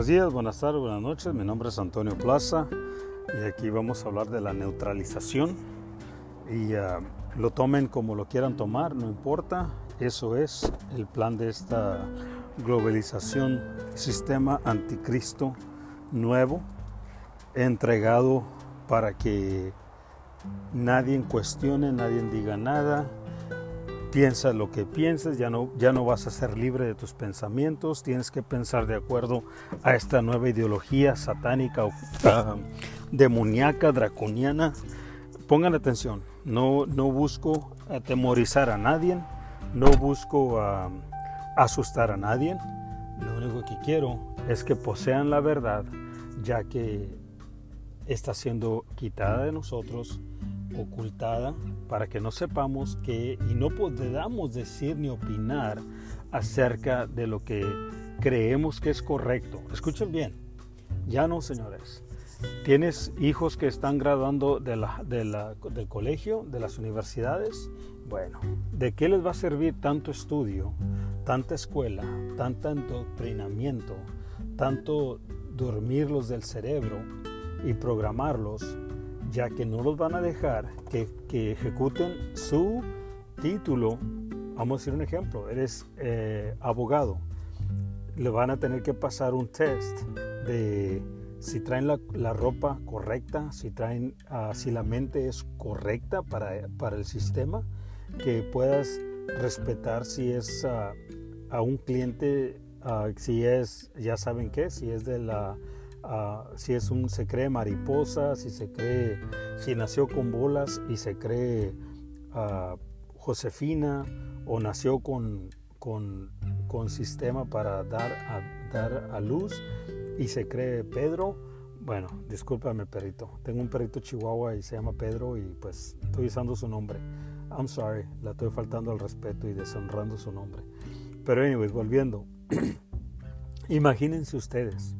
Buenos días, buenas tardes, buenas noches. Mi nombre es Antonio Plaza y aquí vamos a hablar de la neutralización. Y uh, lo tomen como lo quieran tomar, no importa. Eso es el plan de esta globalización, sistema anticristo nuevo, entregado para que nadie cuestione, nadie diga nada, piensa lo que pienses, ya no, ya no vas a ser libre de tus pensamientos, tienes que pensar de acuerdo a esta nueva ideología satánica, uh, demoníaca, draconiana. Pongan atención, no, no busco atemorizar a nadie, no busco uh, asustar a nadie, lo único que quiero es que posean la verdad, ya que está siendo quitada de nosotros ocultada para que no sepamos que y no podamos decir ni opinar acerca de lo que creemos que es correcto. Escuchen bien, ya no señores. ¿Tienes hijos que están graduando de del colegio, de las universidades? Bueno, ¿de qué les va a servir tanto estudio, tanta escuela, tanto entrenamiento, tanto dormirlos del cerebro y programarlos ya que no los van a dejar que, ejecuten su título. Vamos a decir un ejemplo, eres eh, abogado, le van a tener que pasar un test de si traen la, ropa correcta, si, traen, ah, si la mente es correcta para, para, el sistema, que puedas respetar si es ah, a un cliente, ah, si es, ya saben qué, si es de la si es un, se cree mariposa, si se cree, si nació con bolas y se cree Josefina o nació con, con, con, sistema para dar a, dar a luz y se cree Pedro. Bueno, discúlpame perrito. Tengo un perrito chihuahua y se llama Pedro y pues estoy usando su nombre. I'm sorry, la estoy faltando al respeto y deshonrando su nombre. Pero anyways, volviendo. Imagínense ustedes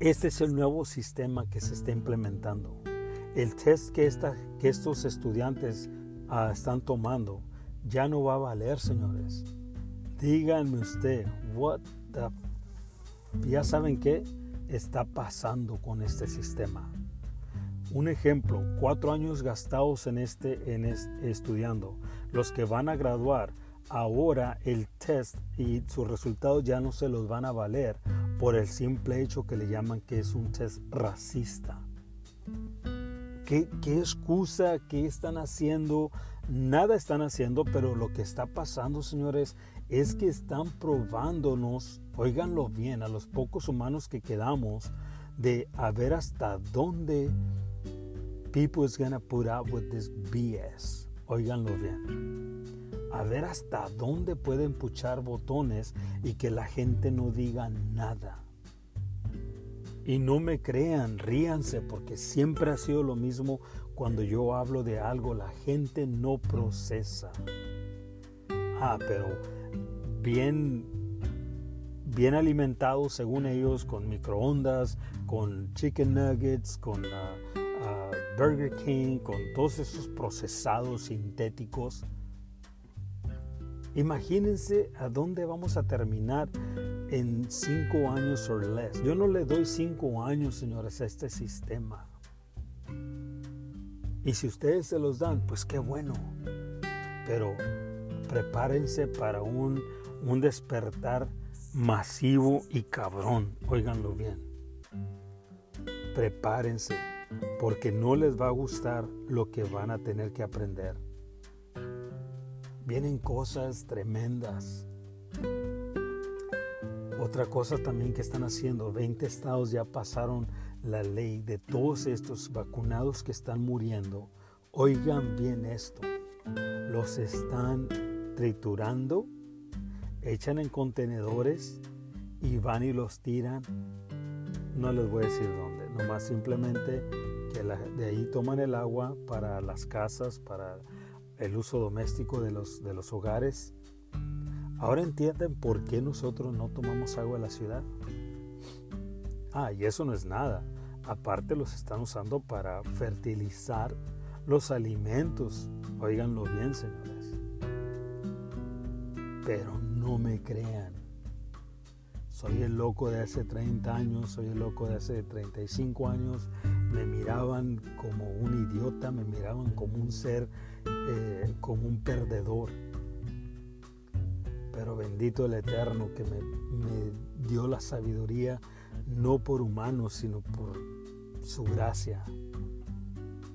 este es el nuevo sistema que se está implementando. El test que, que estos estudiantes ah, están tomando ya no va a valer, señores. Díganme usted, what the ya saben qué está pasando con este sistema. Un ejemplo, cuatro años gastados en este, en estudiando. Los que van a graduar, ahora el test y sus resultados ya no se los van a valer por el simple hecho que le llaman que es un test racista. ¿Qué, excusa? ¿Qué están haciendo? Nada están haciendo, pero lo que está pasando, señores, es que están probándonos, oiganlo bien, a los pocos humanos que quedamos, de a ver hasta dónde people is gonna put up with this BS. Oiganlo bien a ver hasta dónde pueden puchar botones y que la gente no diga nada. Y no me crean, ríanse, porque siempre ha sido lo mismo cuando yo hablo de algo, la gente no procesa. Ah, pero bien, bien alimentados según ellos, con microondas, con chicken nuggets, con ah, ah, Burger King, con todos esos procesados sintéticos Imagínense a dónde vamos a terminar en cinco años o less. Yo no le doy cinco años, señores, a este sistema. Y si ustedes se los dan, pues qué bueno. Pero prepárense para un, un despertar masivo y cabrón. Óiganlo bien. Prepárense, porque no les va a gustar lo que van a tener que aprender vienen cosas tremendas. Otra cosa también que están haciendo, 20 estados ya pasaron la ley de todos estos vacunados que están muriendo. Oigan bien esto, los están triturando, echan en contenedores y van y los tiran. No les voy a decir dónde, nomás simplemente que de ahí toman el agua para las casas, para el uso doméstico de los, de los hogares. Ahora entienden por qué nosotros no tomamos agua en la ciudad. Ah, y eso no es nada. Aparte los están usando para fertilizar los alimentos. Óiganlo bien, señores. Pero no me crean. Soy el loco de hace 30 años, soy el loco de hace 35 años. Me miraban como un idiota, me miraban como un ser, eh, como un perdedor. Pero bendito el Eterno que me, me dio la sabiduría, no por humanos, sino por su gracia,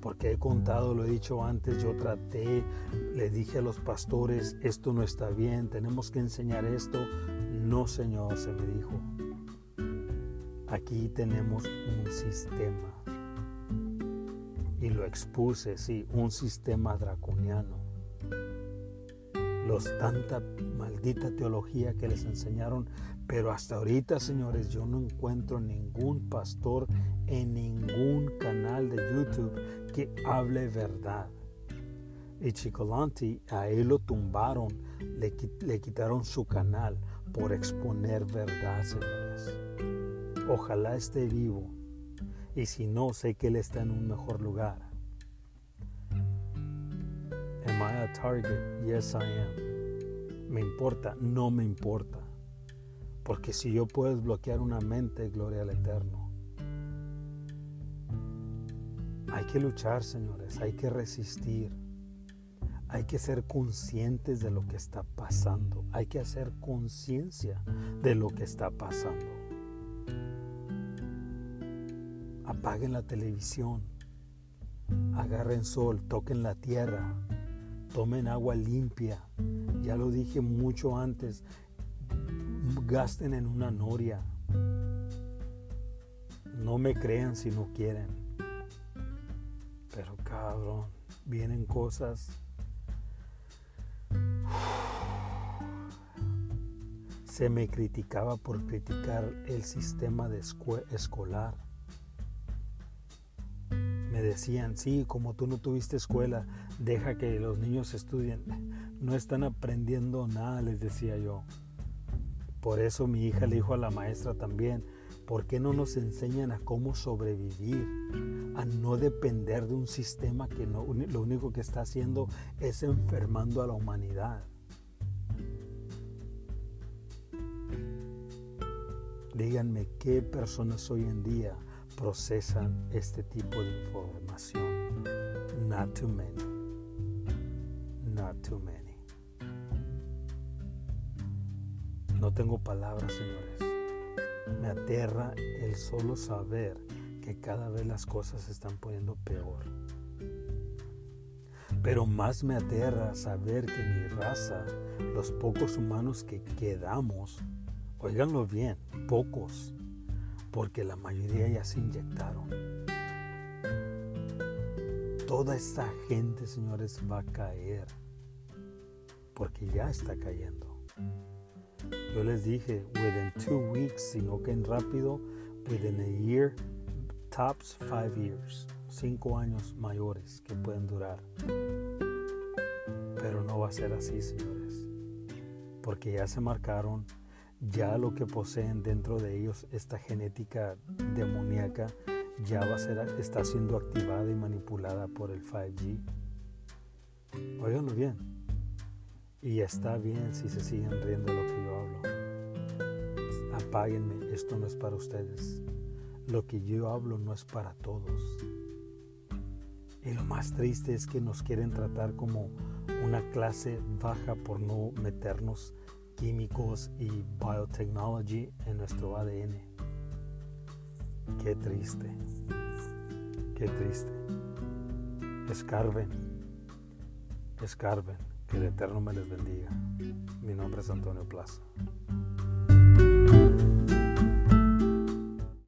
porque he contado, lo he dicho antes, yo traté, le dije a los pastores, esto no está bien, tenemos que enseñar esto. No, Señor, se me dijo. Aquí tenemos un sistema. Y lo expuse, sí, un sistema draconiano. Los tanta maldita teología que les enseñaron pero hasta ahorita, señores, yo no encuentro ningún pastor en ningún canal de YouTube que hable verdad. Y Chicolanti a él lo tumbaron, le, le quitaron su canal por exponer verdad, señores. Ojalá esté vivo. Y si no, sé que él está en un mejor lugar. Am I a target? Yes, I am. ¿Me importa? No me importa. Porque si yo puedo bloquear una mente, gloria al Eterno. Hay que luchar, señores, hay que resistir. Hay que ser conscientes de lo que está pasando. Hay que hacer conciencia de lo que está pasando. Apaguen la televisión. Agarren sol, toquen la tierra. Tomen agua limpia. Ya lo dije mucho antes gasten en una noria. No me crean si no quieren. Pero cabrón, vienen cosas. Se me criticaba por criticar el sistema de escolar. Decían, sí, como tú no tuviste escuela, deja que los niños estudien. No están aprendiendo nada, les decía yo. Por eso mi hija le dijo a la maestra también, ¿por qué no nos enseñan a cómo sobrevivir? A no depender de un sistema que no, lo único que está haciendo es enfermando a la humanidad. Díganme qué personas hoy en día procesan este tipo de información. Not too many. Not too many. No tengo palabras, señores. Me aterra el solo saber que cada vez las cosas se están poniendo peor. Pero más me aterra saber que mi raza, los pocos humanos que quedamos, oiganlo bien, pocos, porque la mayoría ya se inyectaron. Toda esa gente, señores, va a caer, porque ya está cayendo. Yo les dije, within two weeks, si no caen rápido, within a year, tops five years, cinco años mayores que pueden durar. Pero no va a ser así, señores, porque ya se marcaron, ya lo que poseen dentro de ellos, esta genética demoníaca, ya va a ser, está siendo activada y manipulada por el 5G. Óiganlo bien. Y está bien si se siguen riendo de lo que yo hablo. Apáguenme, esto no es para ustedes. Lo que yo hablo no es para todos. Y lo más triste es que nos quieren tratar como una clase baja por no meternos químicos y biotechnology en nuestro ADN. Qué triste, qué triste. Escarben, escarben. Que el Eterno me les bendiga. Mi nombre es Antonio Plaza.